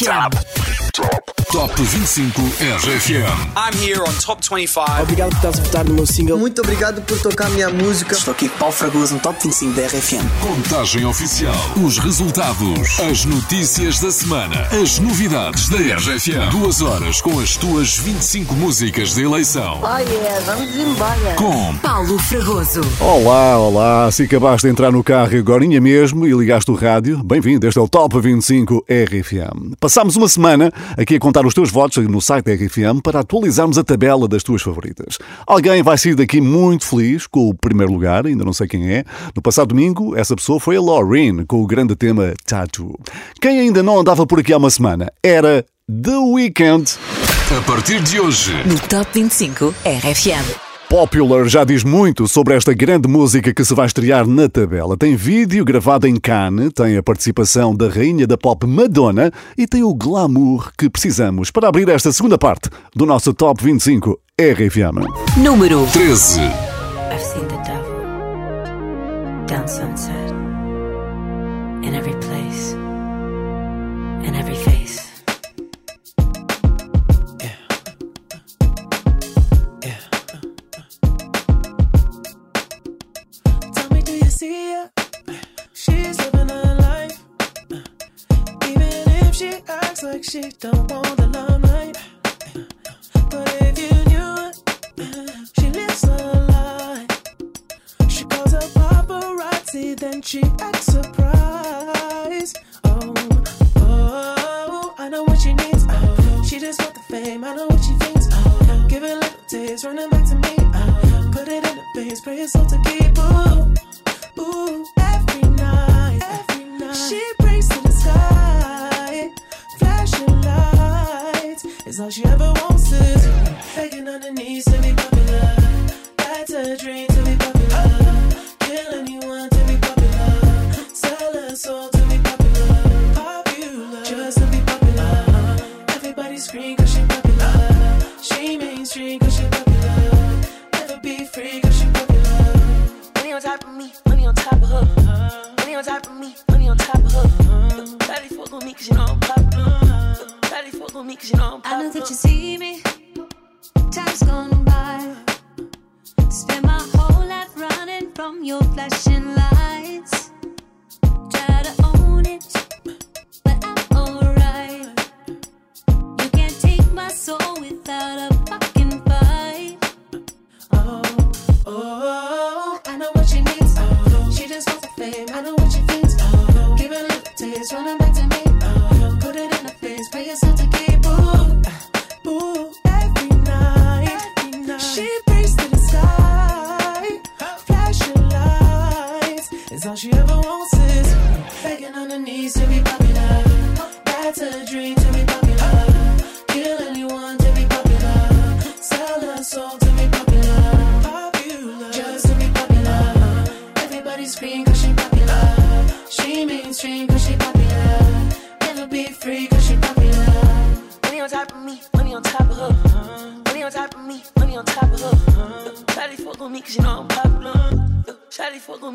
RFM. Top 25 RFM. I'm here on Top 25. Obrigado por estás a votar no meu single. Muito obrigado por tocar a minha música. Estou aqui com Paulo Fragoso no Top 25 da RFM. Contagem oficial. Os resultados. As notícias da semana. As novidades da RFM. Duas horas com as tuas 25 músicas de eleição. Oh yeah, vamos embora. Com Paulo Fragoso. Olá, olá. Se acabaste de entrar no carro agora mesmo e ligaste o rádio, bem-vindo. Este é o Top 25 RFM. Passámos uma semana aqui a contar os teus votos no site da RFM para atualizarmos a tabela das tuas favoritas. Alguém vai sair daqui muito feliz com o primeiro lugar, ainda não sei quem é. No passado domingo, essa pessoa foi a Laureen com o grande tema Tattoo. Quem ainda não andava por aqui há uma semana era The Weeknd. a partir de hoje. No Top 25 RFM. Popular já diz muito sobre esta grande música que se vai estrear na tabela. Tem vídeo gravado em Cannes, tem a participação da rainha da pop Madonna e tem o glamour que precisamos para abrir esta segunda parte do nosso Top 25 RFM. Número 13. I've seen the devil down sunset in every place, She's living her life. Even if she acts like she don't want the limelight. But if you knew she lives a lie. She calls her paparazzi, then she acts surprised. Oh, oh, I know what she needs. Oh, she just want the fame. I know what she thinks. Oh, give it a little taste, running back to me. Oh, put it in the face, pray it's all to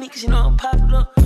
me cause you know I'm popular.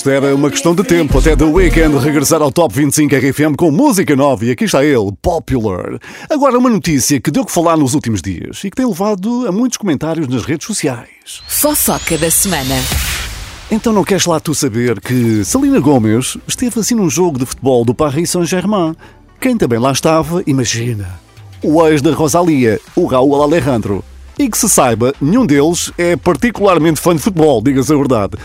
Isto era uma questão de tempo até The Weeknd regressar ao Top 25 RFM com música nova e aqui está ele, Popular. Agora uma notícia que deu que falar nos últimos dias e que tem levado a muitos comentários nas redes sociais. Fofoca da semana. Então não queres lá tu saber que Selena Gomez esteve assim num jogo de futebol do Paris Saint-Germain. Quem também lá estava, imagina, o ex da Rosalia, o Raul Alejandro. E que se saiba, nenhum deles é particularmente fã de futebol, diga-se a verdade.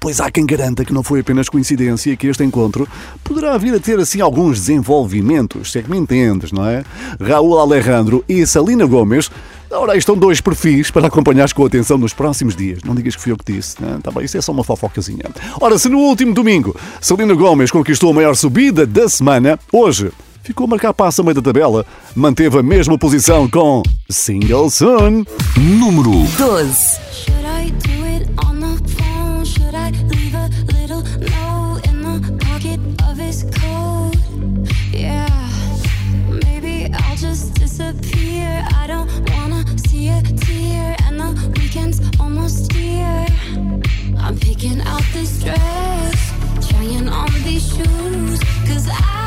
Pois há quem garanta que não foi apenas coincidência e que este encontro poderá vir a ter assim alguns desenvolvimentos, se é que me entendes, não é? Raul Alejandro e Salina Gomes Ora, aí estão dois perfis para acompanhares com atenção nos próximos dias. Não digas que fui eu que disse, né? Tá bem, isso é só uma fofocazinha. Ora, se no último domingo Celina Gomes conquistou a maior subida da semana, hoje ficou a marcar passo a meio da tabela, manteve a mesma posição com Single Soon. Número 12. I'm picking out this dress, trying on these shoes, cause I'll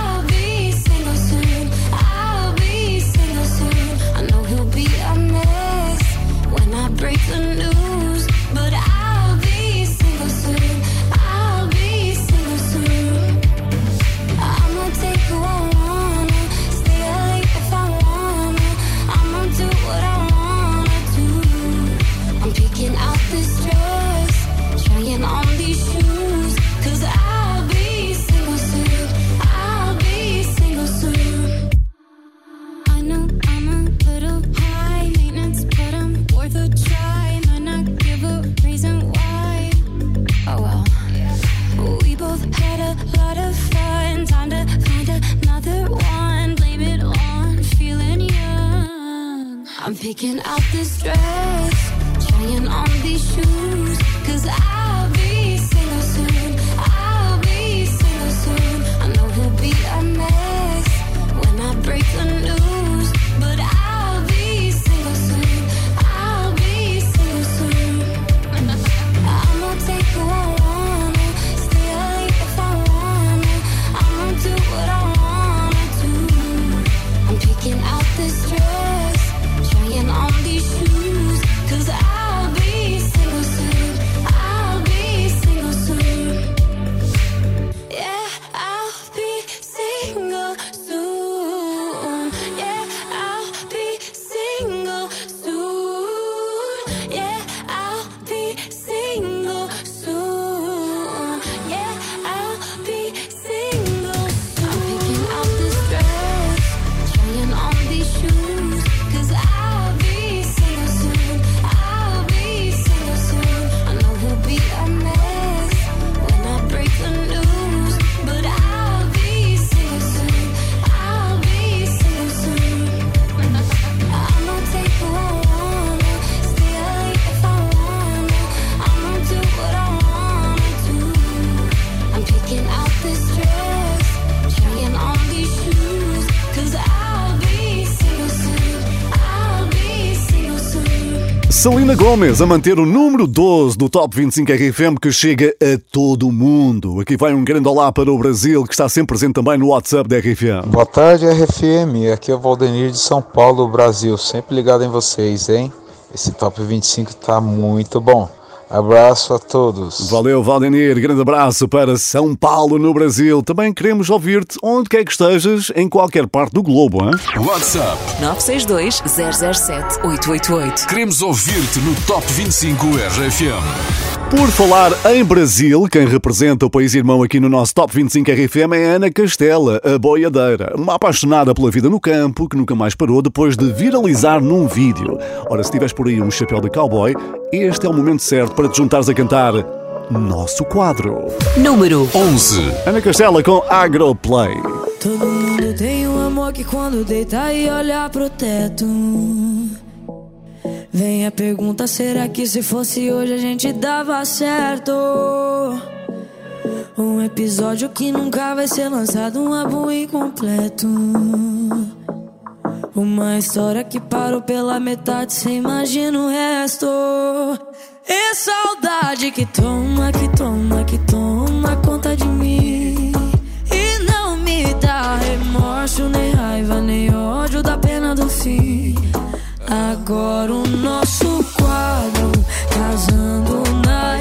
another one. Blame it on feeling young. I'm picking out this dress, trying on these shoes. Cause I'll Gomes a manter o número 12 do Top 25 RFM que chega a todo o mundo. Aqui vai um grande olá para o Brasil que está sempre presente também no WhatsApp da RFM. Boa tarde, RFM. Aqui é o Valdenir de São Paulo, Brasil. Sempre ligado em vocês, hein? Esse top 25 tá muito bom. Abraço a todos. Valeu, Valdenir. Grande abraço para São Paulo, no Brasil. Também queremos ouvir-te onde quer que estejas, em qualquer parte do globo, hein? WhatsApp. 962 007 888. Queremos ouvir-te no Top 25 RFM. Por falar em Brasil, quem representa o país irmão aqui no nosso Top 25 RFM é Ana Castela, a boiadeira. Uma apaixonada pela vida no campo que nunca mais parou depois de viralizar num vídeo. Ora, se tiveres por aí um chapéu de cowboy, este é o momento certo para te juntares a cantar Nosso Quadro. Número 11. Ana Castela com Agroplay. Todo mundo tem um amor que quando deita e olha pro teto. Vem a pergunta: será que se fosse hoje a gente dava certo? Um episódio que nunca vai ser lançado, um álbum incompleto. Uma história que parou pela metade, cê imagina o resto. É saudade que toma, que toma, que toma conta de mim. E não me dá remorso, nem raiva, nem ódio da pena do fim. Agora o nosso quadro, casando na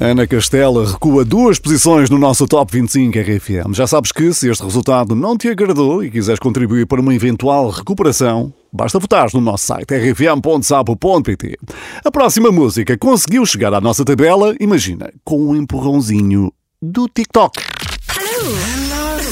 Ana Castela recua duas posições no nosso Top 25 RFM. Já sabes que se este resultado não te agradou e quiseres contribuir para uma eventual recuperação, basta votar no nosso site rfm.sapo.pt. A próxima música conseguiu chegar à nossa tabela, imagina, com um empurrãozinho do TikTok.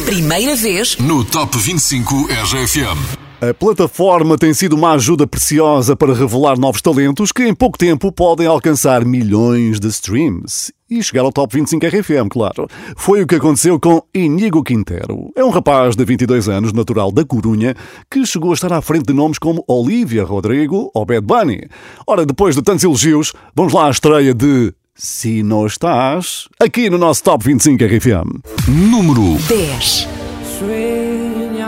Primeira vez No Top 25 RFM. A plataforma tem sido uma ajuda preciosa para revelar novos talentos que em pouco tempo podem alcançar milhões de streams. E chegar ao Top 25 RFM, claro. Foi o que aconteceu com Inigo Quintero. É um rapaz de 22 anos, natural da Corunha, que chegou a estar à frente de nomes como Olivia Rodrigo ou Bad Bunny. Ora, depois de tantos elogios, vamos lá à estreia de Se Não Estás, aqui no nosso Top 25 RFM. Número 10.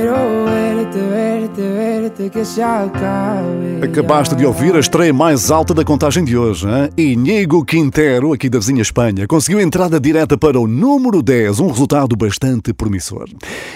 Verte, verte, verte, que se acabe. Acabaste de ouvir a estreia mais alta da contagem de hoje. Hein? Inigo Quintero, aqui da vizinha Espanha, conseguiu entrada direta para o número 10, um resultado bastante promissor.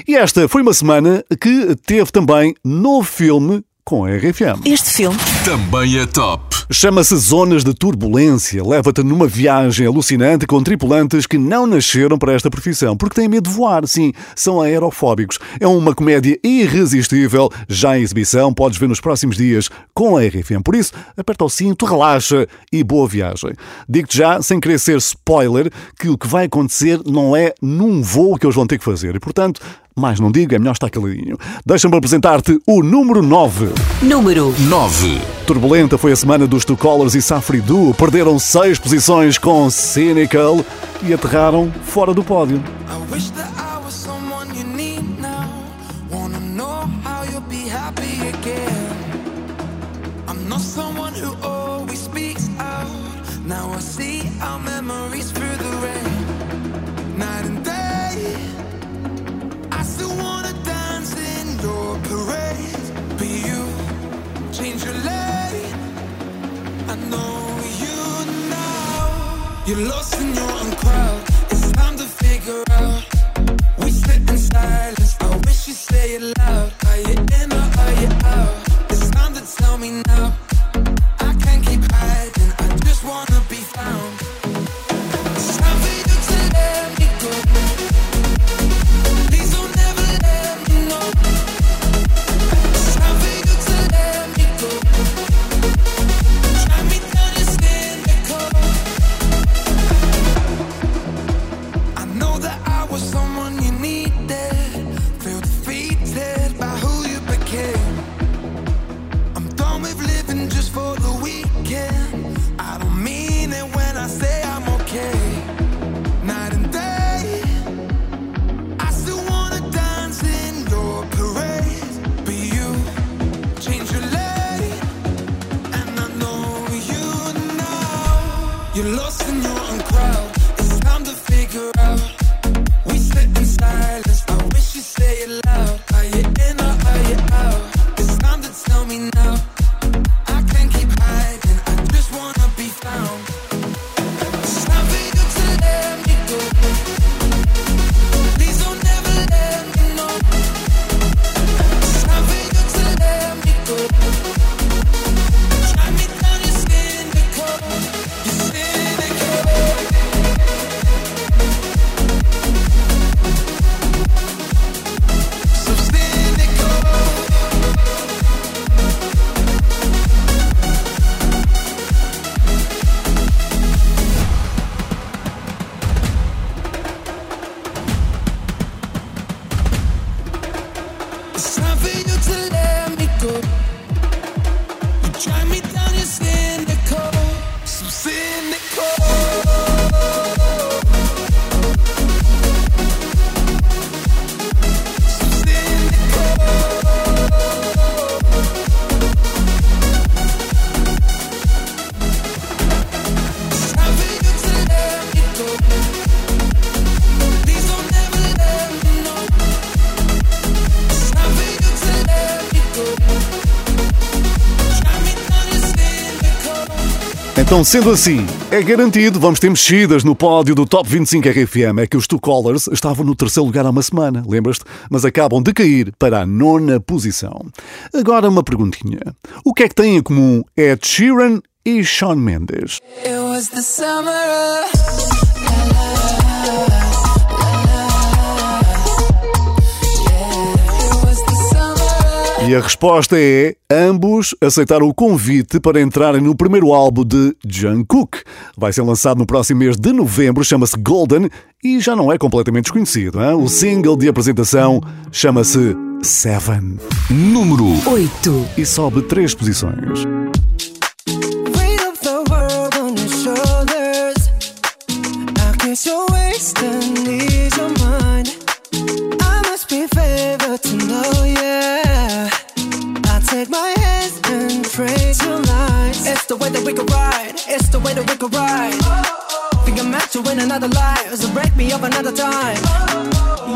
E esta foi uma semana que teve também novo filme com a RFM. Este filme Também é top. Chama-se Zonas de Turbulência. Leva-te numa viagem alucinante com tripulantes que não nasceram para esta profissão, porque têm medo de voar, sim, são aerofóbicos. É uma comédia irresistível, já em exibição, podes ver nos próximos dias com a RFM. Por isso, aperta o cinto, relaxa e boa viagem. Digo-te já, sem querer ser spoiler, que o que vai acontecer não é num voo que eles vão ter que fazer. E, portanto, mais não digo, é melhor estar caladinho. Deixa-me apresentar-te o número 9. Número 9. Turbulenta foi a semana dos Two Colors e Safri Duo. Perderam seis posições com Cynical e aterraram fora do pódio. It's time to figure out. We sit in silence. I wish you say it loud. Então, sendo assim, é garantido, vamos ter mexidas no pódio do Top 25 RFM. É que os Two Colors estavam no terceiro lugar há uma semana, lembras-te? Mas acabam de cair para a nona posição. Agora uma perguntinha. O que é que têm em comum Ed Sheeran e Shawn Mendes? It was the summer of E a resposta é: ambos aceitaram o convite para entrarem no primeiro álbum de Jungkook. Vai ser lançado no próximo mês de novembro, chama-se Golden e já não é completamente desconhecido. Hein? O single de apresentação chama-se Seven. Número 8. E sobe três posições. Weight It's the way that we could ride. Think I'm meant to win another life, so break me up another time.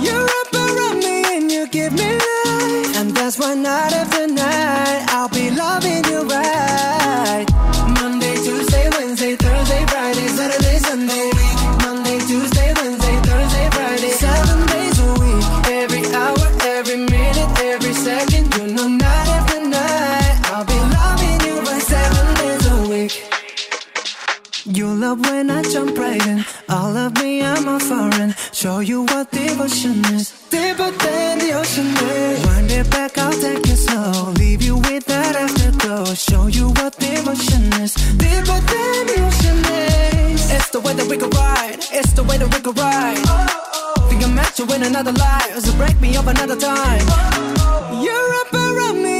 You wrap around me and you give me life, and that's why night after night I'll be loving you right. You love when I jump right in. All of me, I'm a foreign. Show you what devotion is. Deeper than the ocean is. Wind it back, I'll take it slow. Leave you with that afterglow. Show you what devotion is. Deeper than the ocean is. It's the way that we could ride. It's the way that we could ride. Think I'm meant to win another life. So break me up another time. You're up around me you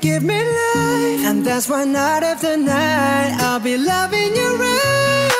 give me life. And that's why night after night I'll be loving you right.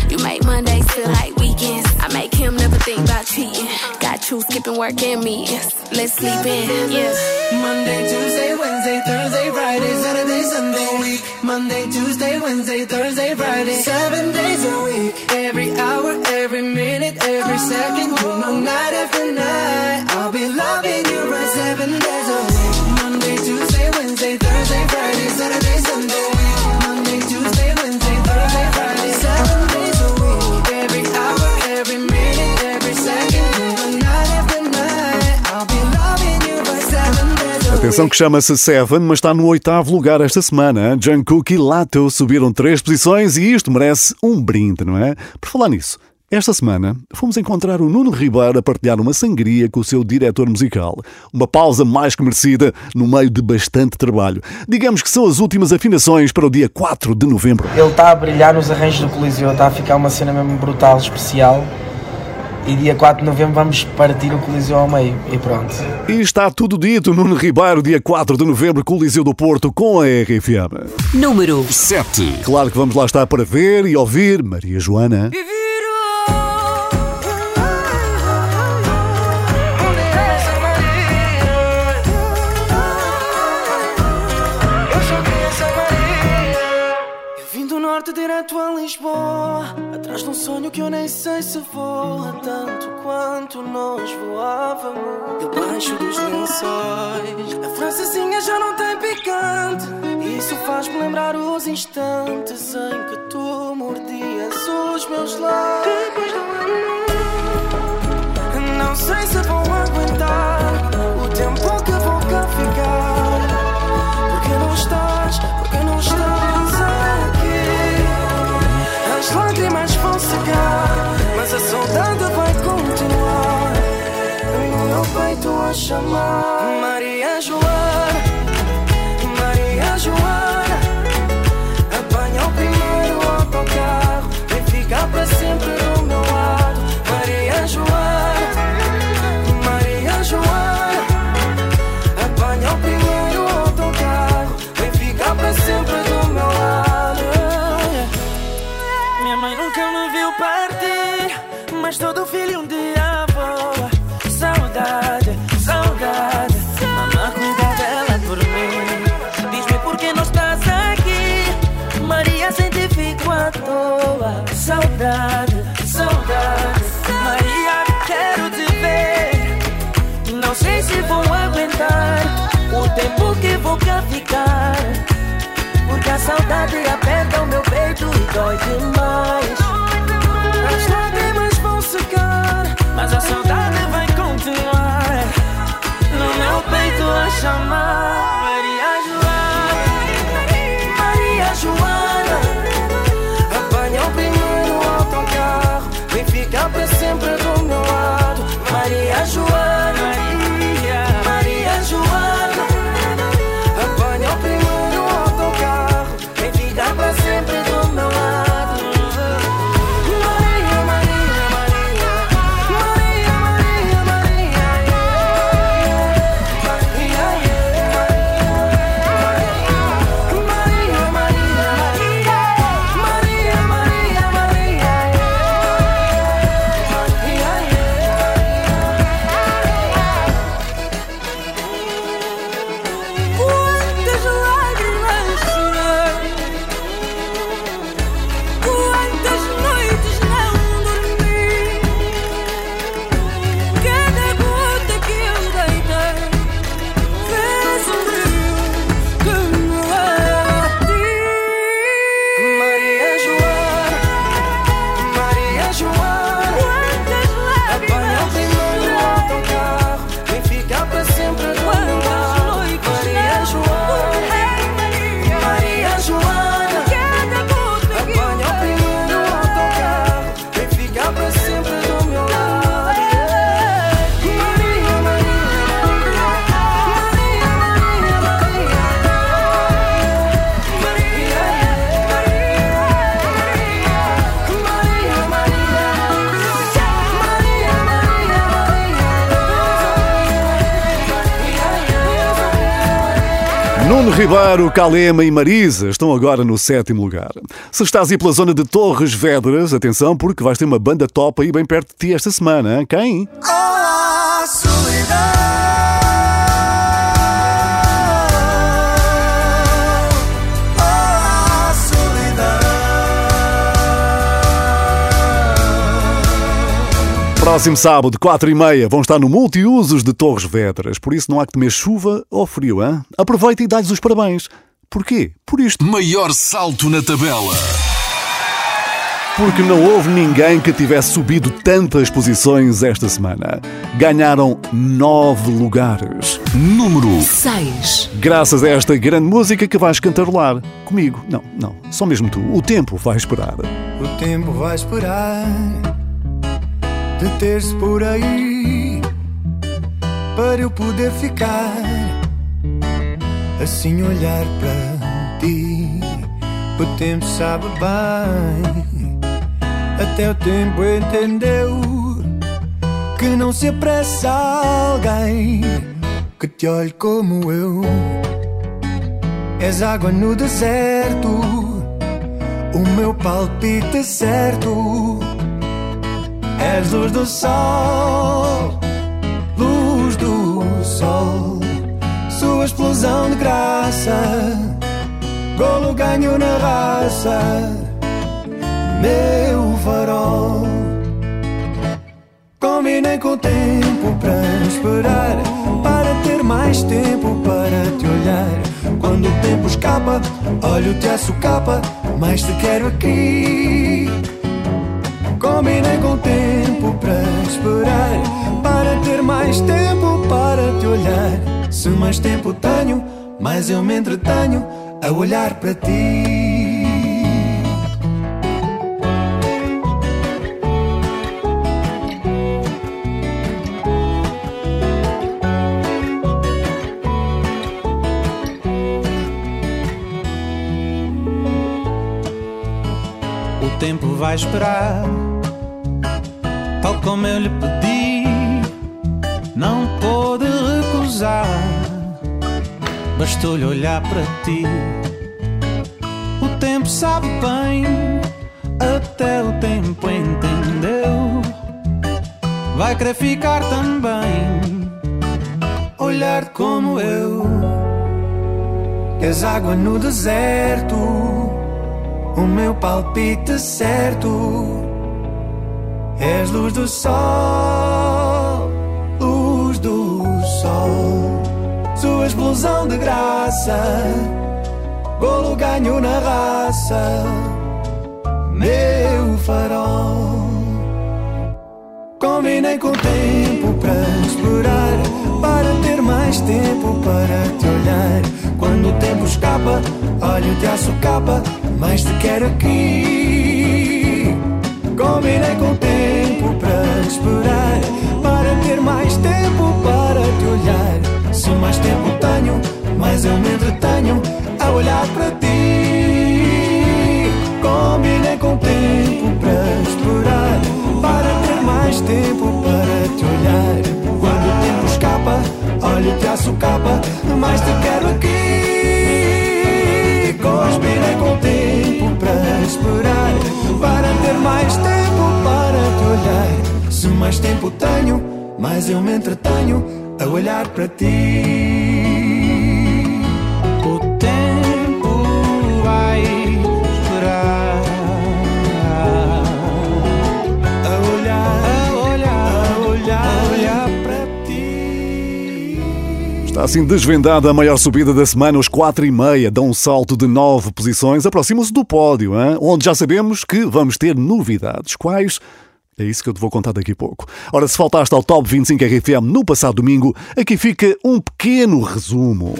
You make Mondays feel like weekends. I make him never think about cheating. Got you skipping work and meetings. Let's sleep in, yeah. Monday, Tuesday, Wednesday, Thursday, Friday, Saturday, Sunday. week. Monday, Tuesday, Wednesday, Thursday, Friday. Seven days a week. Every hour, every minute, every second. You know, night. Atenção que chama-se Seven, mas está no oitavo lugar esta semana. Jungkook e Lato subiram três posições e isto merece um brinde, não é? Por falar nisso, esta semana fomos encontrar o Nuno Ribeiro a partilhar uma sangria com o seu diretor musical. Uma pausa mais que merecida no meio de bastante trabalho. Digamos que são as últimas afinações para o dia 4 de novembro. Ele está a brilhar nos arranjos do Coliseu, está a ficar uma cena mesmo brutal, especial. E dia 4 de novembro vamos partir o Coliseu ao meio. E pronto. E está tudo dito, Nuno Ribeiro, dia 4 de novembro, Coliseu do Porto, com a RFM. Número 7. Claro que vamos lá estar para ver e ouvir Maria Joana. Eu vim do norte direto a Lisboa um sonho que eu nem sei se voa Tanto quanto nós voávamos. Debaixo dos lençóis A francesinha já não tem picante. Isso faz-me lembrar os instantes Em que tu mordias os meus lábios. Depois do Não sei se vou aguentar O tempo que vou cá ficar Mas a saudade vai continuar. No meu peito a chamar. Maria Joana Maria Joana Apanha o primeiro autocarro Vem ficar para sempre do meu lado. Maria Joana todo filho um dia voa Saudade, saudade. Mamãe cuida dela por mim. Diz-me por que não estás aqui. Maria sem ti fico à toa. Saudade, saudade. Maria quero te ver. Não sei se vou aguentar O tempo que vou cá ficar. Porque a saudade aperta o meu peito e dói demais Nuno Ribeiro, Calema e Marisa estão agora no sétimo lugar. Se estás aí pela zona de Torres Vedras, atenção porque vais ter uma banda top aí bem perto de ti esta semana. hein? Quem? Olá, solidão. Próximo sábado, 4 e meia, vão estar no Multiusos de Torres Vedras. Por isso não há que temer chuva ou frio, hein? Aproveita e dá-lhes os parabéns. Porquê? Por isto. Maior salto na tabela. Porque não houve ninguém que tivesse subido tantas posições esta semana. Ganharam nove lugares. Número 6. Graças a esta grande música que vais cantarolar. Comigo. Não, não. Só mesmo tu. O tempo vai esperar. O tempo vai esperar de ter-se por aí para eu poder ficar assim olhar para ti. O tempo sabe bem, até o tempo entendeu que não se apressa alguém que te olhe como eu. És água no deserto, o meu palpite certo. És luz do sol, luz do sol, sua explosão de graça, golo ganho na raça, meu farol. Combinei com o tempo para esperar, para ter mais tempo para te olhar. Quando o tempo escapa, olho-te a socapa, mas te quero aqui. Combinei com o tempo para esperar, para ter mais tempo para te olhar. Se mais tempo tenho, mais eu me entretenho a olhar para ti. O tempo vai esperar, como eu lhe pedi, não pôde recusar. Bastou-lhe olhar para ti. O tempo sabe bem, até o tempo entendeu. Vai querer ficar também, olhar como eu. És água no deserto o meu palpite certo. És luz do sol, luz do sol, sua explosão de graça, golo ganho na raça, meu farol. Combinei com o tempo para esperar, para ter mais tempo para te olhar. Quando o tempo escapa, olho-te a socapa, mas te quero aqui. Combinei com o tempo para esperar, para ter mais tempo para te olhar. Se mais tempo tenho, mais eu me entretenho a olhar para ti. Combinei com o tempo para esperar, para ter mais tempo para te olhar. Quando o tempo escapa, olho-te a socapa, mas te quero aqui. Mais tempo para te olhar. Se mais tempo tenho, mais eu me entretenho a olhar para ti. Está assim desvendada a maior subida da semana, os 4 e meia, dão um salto de 9 posições, aproximam-se do pódio, hein? onde já sabemos que vamos ter novidades. Quais? É isso que eu te vou contar daqui a pouco. Ora, se faltaste ao Top 25 RFM no passado domingo, aqui fica um pequeno resumo.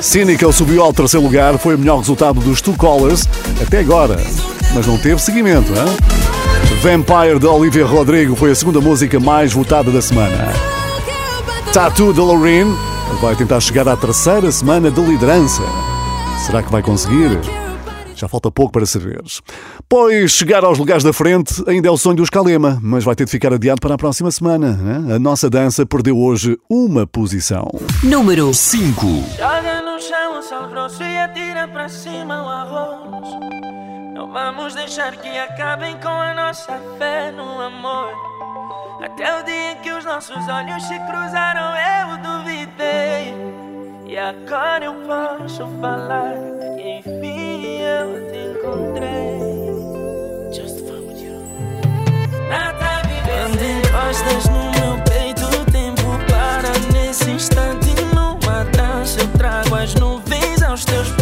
Cynical subiu ao terceiro lugar, foi o melhor resultado dos Two Colors até agora, mas não teve seguimento, hein? Vampire de Olivia Rodrigo foi a segunda música mais votada da semana. Tattoo de Loreen vai tentar chegar à terceira semana de liderança. Será que vai conseguir? Já falta pouco para saberes. Pois chegar aos lugares da frente ainda é o sonho dos Kalema, mas vai ter de ficar adiado para a próxima semana. Né? A nossa dança perdeu hoje uma posição. Número 5. Joga no chão o sal grosso e atira para cima o arroz. Não vamos deixar que acabem com a nossa fé no amor. Até o dia em que os nossos olhos se cruzaram, eu duvidei. E agora eu posso falar que enfim eu te encontrei. Just found you. Nada vivendo encostas no meu peito, o tempo para nesse instante. Numa dança eu trago as nuvens aos teus pés,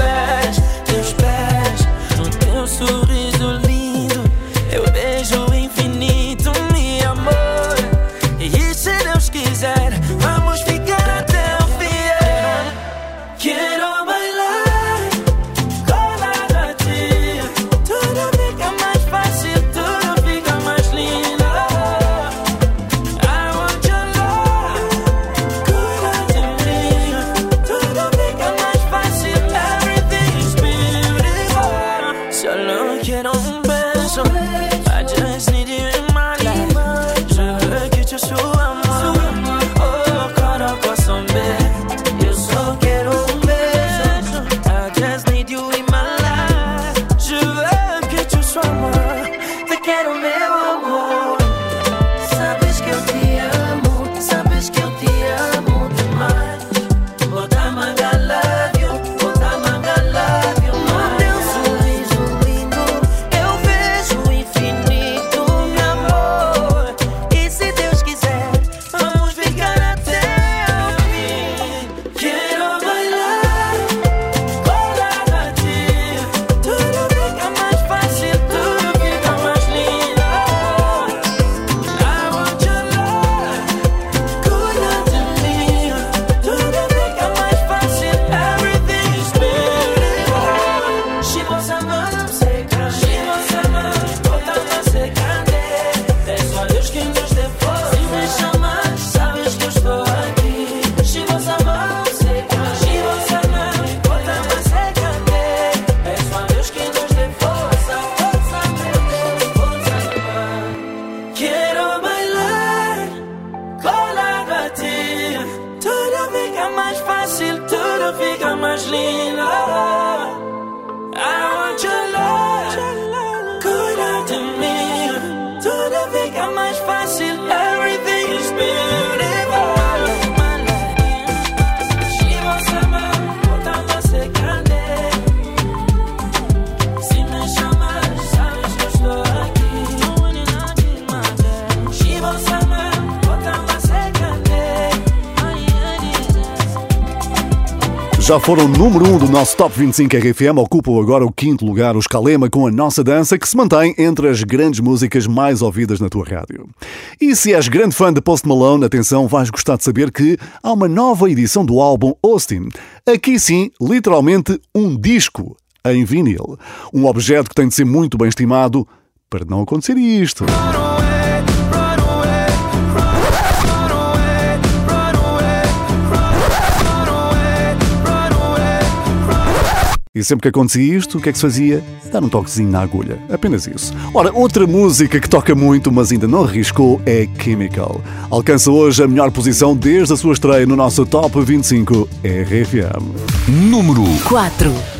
Já foram número 1 um do nosso Top 25 RFM, ocupam agora o quinto lugar os Calema com a nossa dança, que se mantém entre as grandes músicas mais ouvidas na tua rádio. E se és grande fã de Post Malone, atenção, vais gostar de saber que há uma nova edição do álbum Austin. Aqui sim, literalmente um disco em vinil. Um objeto que tem de ser muito bem estimado para não acontecer isto. E sempre que acontecia isto, o que é que se fazia? Dar um toquezinho na agulha. Apenas isso. Ora, outra música que toca muito, mas ainda não arriscou, é Chemical. Alcança hoje a melhor posição desde a sua estreia no nosso Top 25 RFM. Número 4.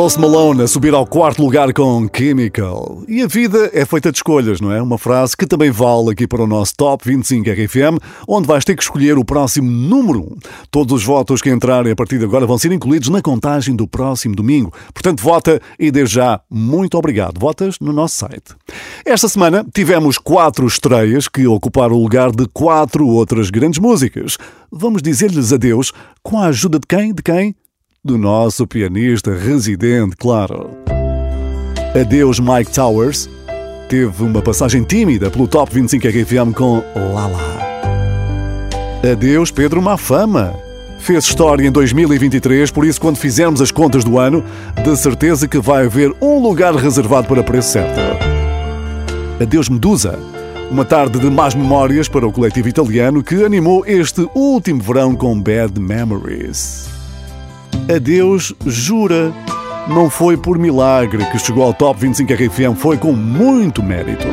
Post Malone a subir ao quarto lugar com Chemical. E a vida é feita de escolhas, não é? Uma frase que também vale aqui para o nosso Top 25 RFM, onde vais ter que escolher o próximo número 1. Todos os votos que entrarem a partir de agora vão ser incluídos na contagem do próximo domingo. Portanto, vota e desde já, muito obrigado. Votas no nosso site. Esta semana tivemos quatro estreias que ocuparam o lugar de quatro outras grandes músicas. Vamos dizer-lhes adeus com a ajuda de quem? De quem? Do nosso pianista residente, claro. Adeus Mike Towers teve uma passagem tímida pelo Top 25 RFM com Lala. Adeus Pedro Mafama. Fez história em 2023, por isso quando fizermos as contas do ano, de certeza que vai haver um lugar reservado para preço certo. Adeus Medusa. Uma tarde de más memórias para o coletivo italiano que animou este último verão com Bad Memories. Adeus Jura. Não foi por milagre que chegou ao Top 25 RFM, foi com muito mérito.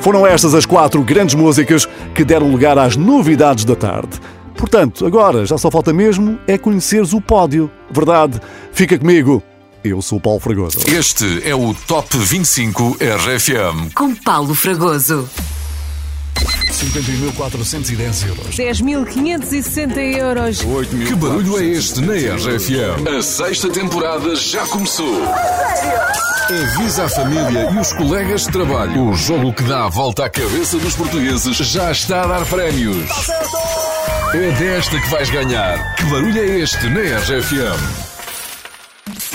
Foram estas as quatro grandes músicas que deram lugar às novidades da tarde. Portanto, agora já só falta mesmo é conheceres o pódio. Verdade? Fica comigo. Eu sou o Paulo Fragoso. Este é o Top 25 RFM. Com Paulo Fragoso. 50.410 euros. 10.560 euros. 8 mil. Que barulho é este na RFM? A sexta temporada já começou. Avisa a família e os colegas de trabalho. O jogo que dá a volta à cabeça dos portugueses já está a dar prémios. É desta que vais ganhar. Que barulho é este na RGFM?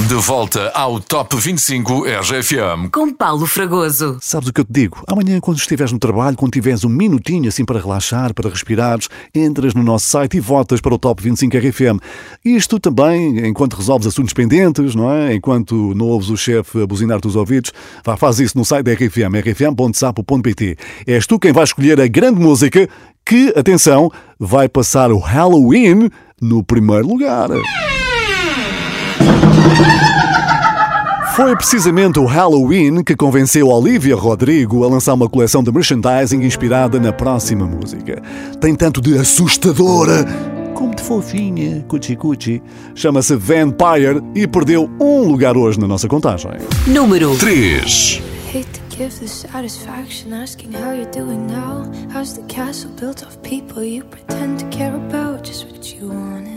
De volta ao Top 25 RGFM. Com Paulo Fragoso. Sabes o que eu te digo? Amanhã, quando estiveres no trabalho, quando tiveres um minutinho assim para relaxar, para respirares, entras no nosso site e votas para o Top 25 RFM. Isto também, enquanto resolves assuntos pendentes, não é? Enquanto não ouves o chefe a buzinar-te os ouvidos, vá, faz isso no site da RFM, rfm.sapo.pt. És tu quem vai escolher a grande música que, atenção, vai passar o Halloween no primeiro lugar. Foi precisamente o Halloween que convenceu Olivia Rodrigo a lançar uma coleção de merchandising inspirada na próxima música. Tem tanto de assustadora como de fofinha, cuchi-cuchi. Chama-se Vampire e perdeu um lugar hoje na nossa contagem. Número 3. Hate to give the satisfaction asking how you're doing now. How's the castle built of people you pretend to care about? Just what you wanted.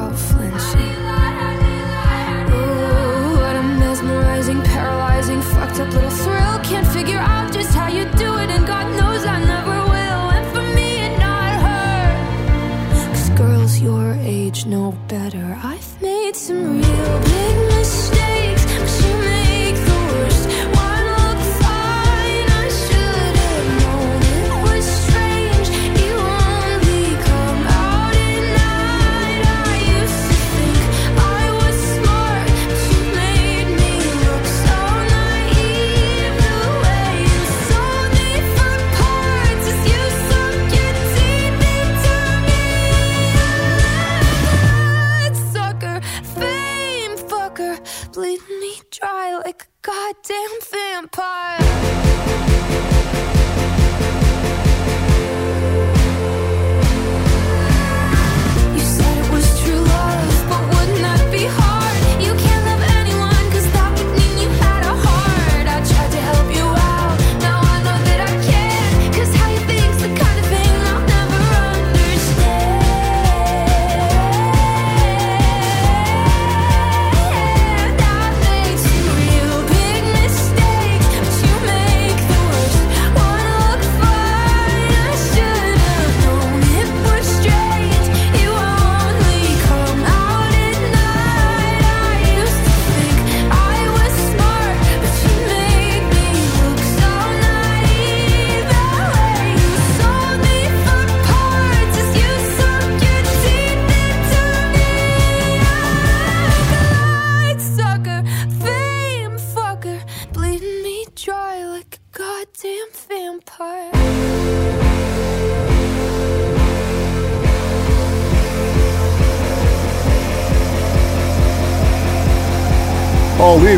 paralyzing, fucked up little thrill. Can't figure out just how you do it, and God knows I never will. And for me and not her. Cause girls your age know better. I've made some real big goddamn vampire.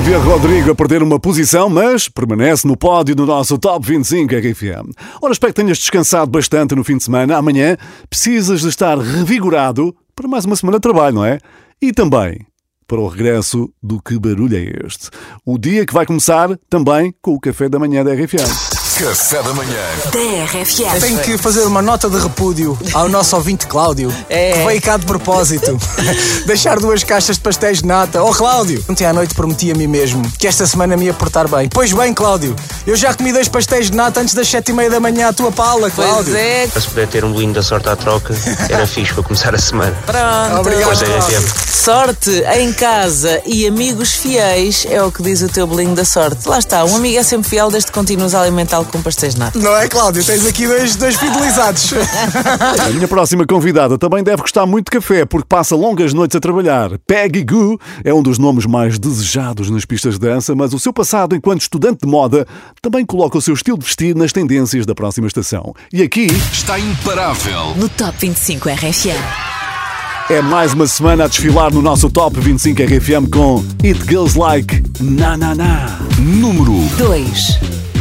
Olivia Rodrigo a perder uma posição, mas permanece no pódio do nosso Top 25 RFM. Ora, espero que tenhas descansado bastante no fim de semana. Amanhã precisas de estar revigorado para mais uma semana de trabalho, não é? E também para o regresso do Que Barulho é Este? O dia que vai começar também com o café da manhã da RFM. Café da manhã. TRFM. Tenho que fazer uma nota de repúdio ao nosso ouvinte Cláudio, É. que veio cá de propósito deixar duas caixas de pastéis de nata. Oh Cláudio, ontem à noite prometi a mim mesmo que esta semana me ia portar bem. Pois bem, Cláudio, eu já comi dois pastéis de nata antes das sete e meia da manhã à tua pala, Cláudio. é. Se puder ter um bolinho da sorte à troca, era fixe para começar a semana. Pronto. Obrigado, Pois é, Cláudio. FM. Sorte em casa e amigos fiéis é o que diz o teu bolinho da sorte. Lá está, um amigo é sempre fiel desde que continuas a alimentá-lo com pastéis de nata. Não é, Cláudio? Tens aqui dois, dois fidelizados. A minha próxima convidada também deve gostar muito de café, porque passa longas noites a trabalhar. Peggy Goo é um dos nomes mais desejados nas pistas de dança, mas o seu passado enquanto estudante de moda também coloca o seu estilo de vestir nas tendências da próxima estação. E aqui Está imparável. No Top 25 RFM. é mais uma semana a desfilar no nosso Top 25 RFM com It Girls Like Na Na Na. Número 2.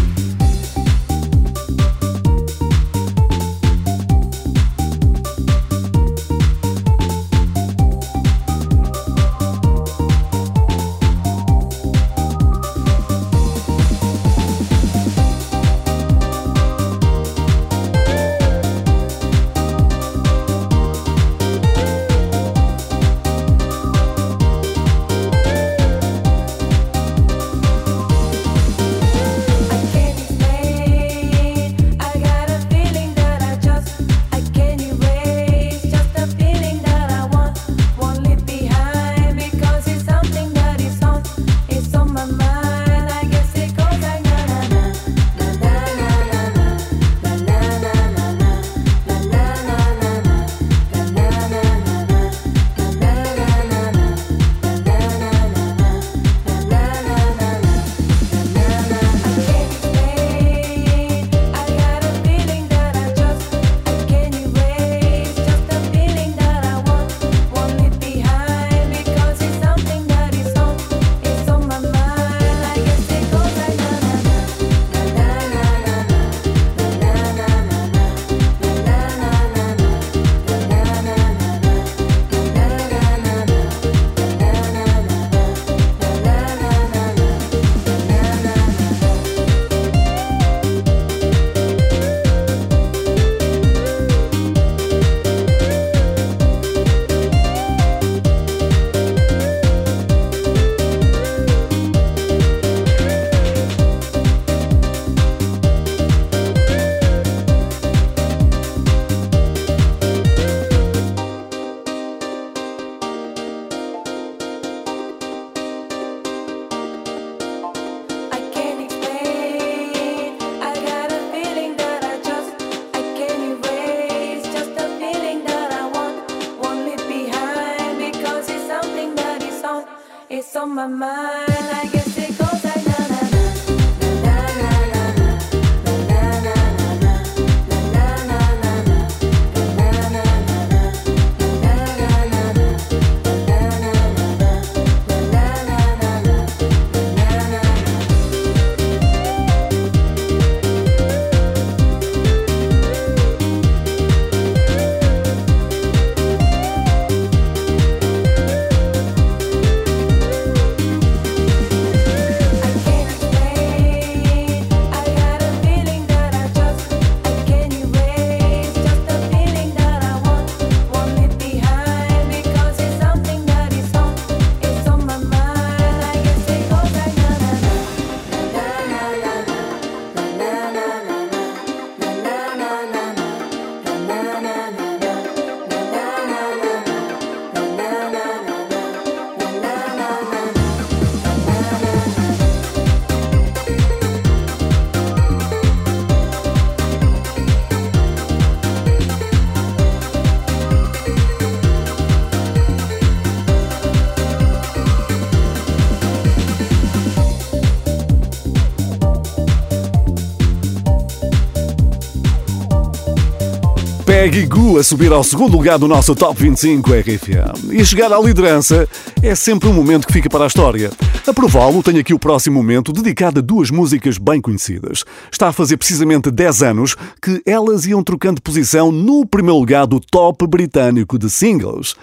Peggy Goo a subir ao segundo lugar do nosso Top 25 RFM. E chegar à liderança é sempre um momento que fica para a história. A prová-lo, tenho aqui o próximo momento dedicado a duas músicas bem conhecidas. Está a fazer precisamente 10 anos que elas iam trocando posição no primeiro lugar do top britânico de singles.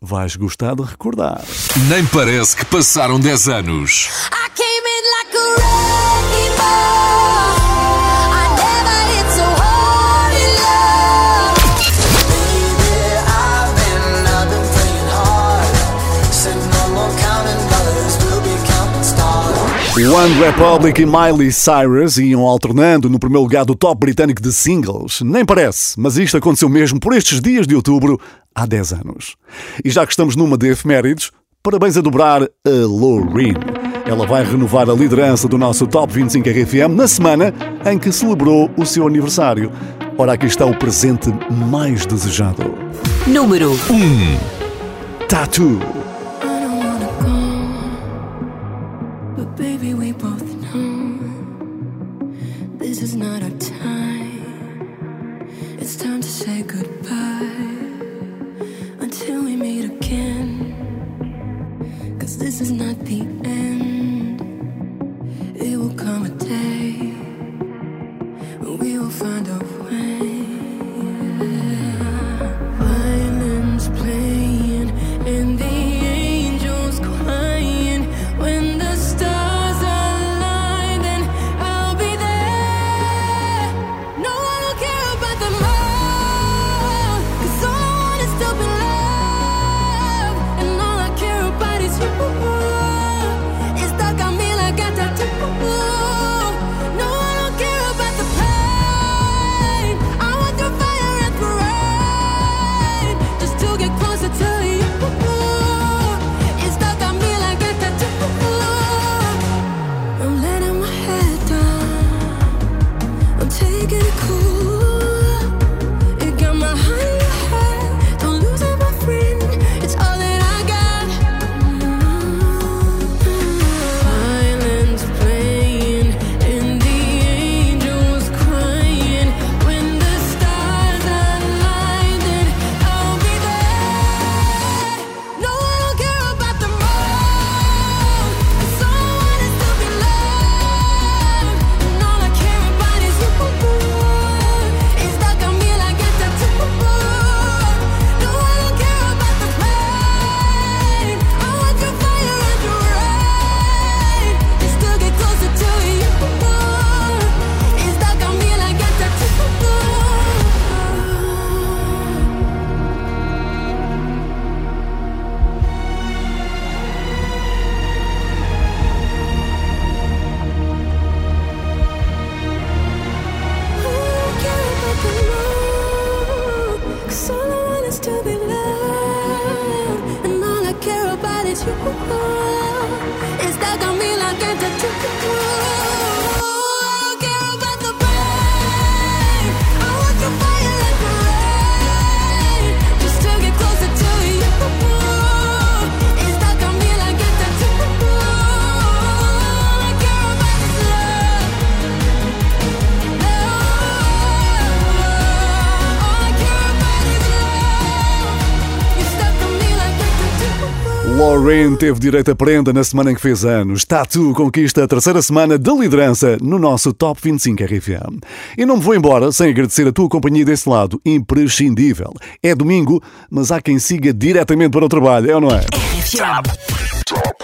Vais gostar de recordar. Nem parece que passaram 10 anos. I came in like a One Republic e Miley Cyrus iam alternando no primeiro lugar do top britânico de singles. Nem parece, mas isto aconteceu mesmo por estes dias de outubro há 10 anos. E já que estamos numa de efemérides, parabéns a dobrar a Loreen. Ela vai renovar a liderança do nosso Top 25 RFM na semana em que celebrou o seu aniversário. Ora, aqui está o presente mais desejado. Número 1 um, Tattoo. Is not our time. It's time to say goodbye teve direito a prenda na semana em que fez anos. Tatu conquista a terceira semana da liderança no nosso Top 25 RFM. E não me vou embora sem agradecer a tua companhia desse lado, imprescindível. É domingo, mas há quem siga diretamente para o trabalho, é ou não é? Top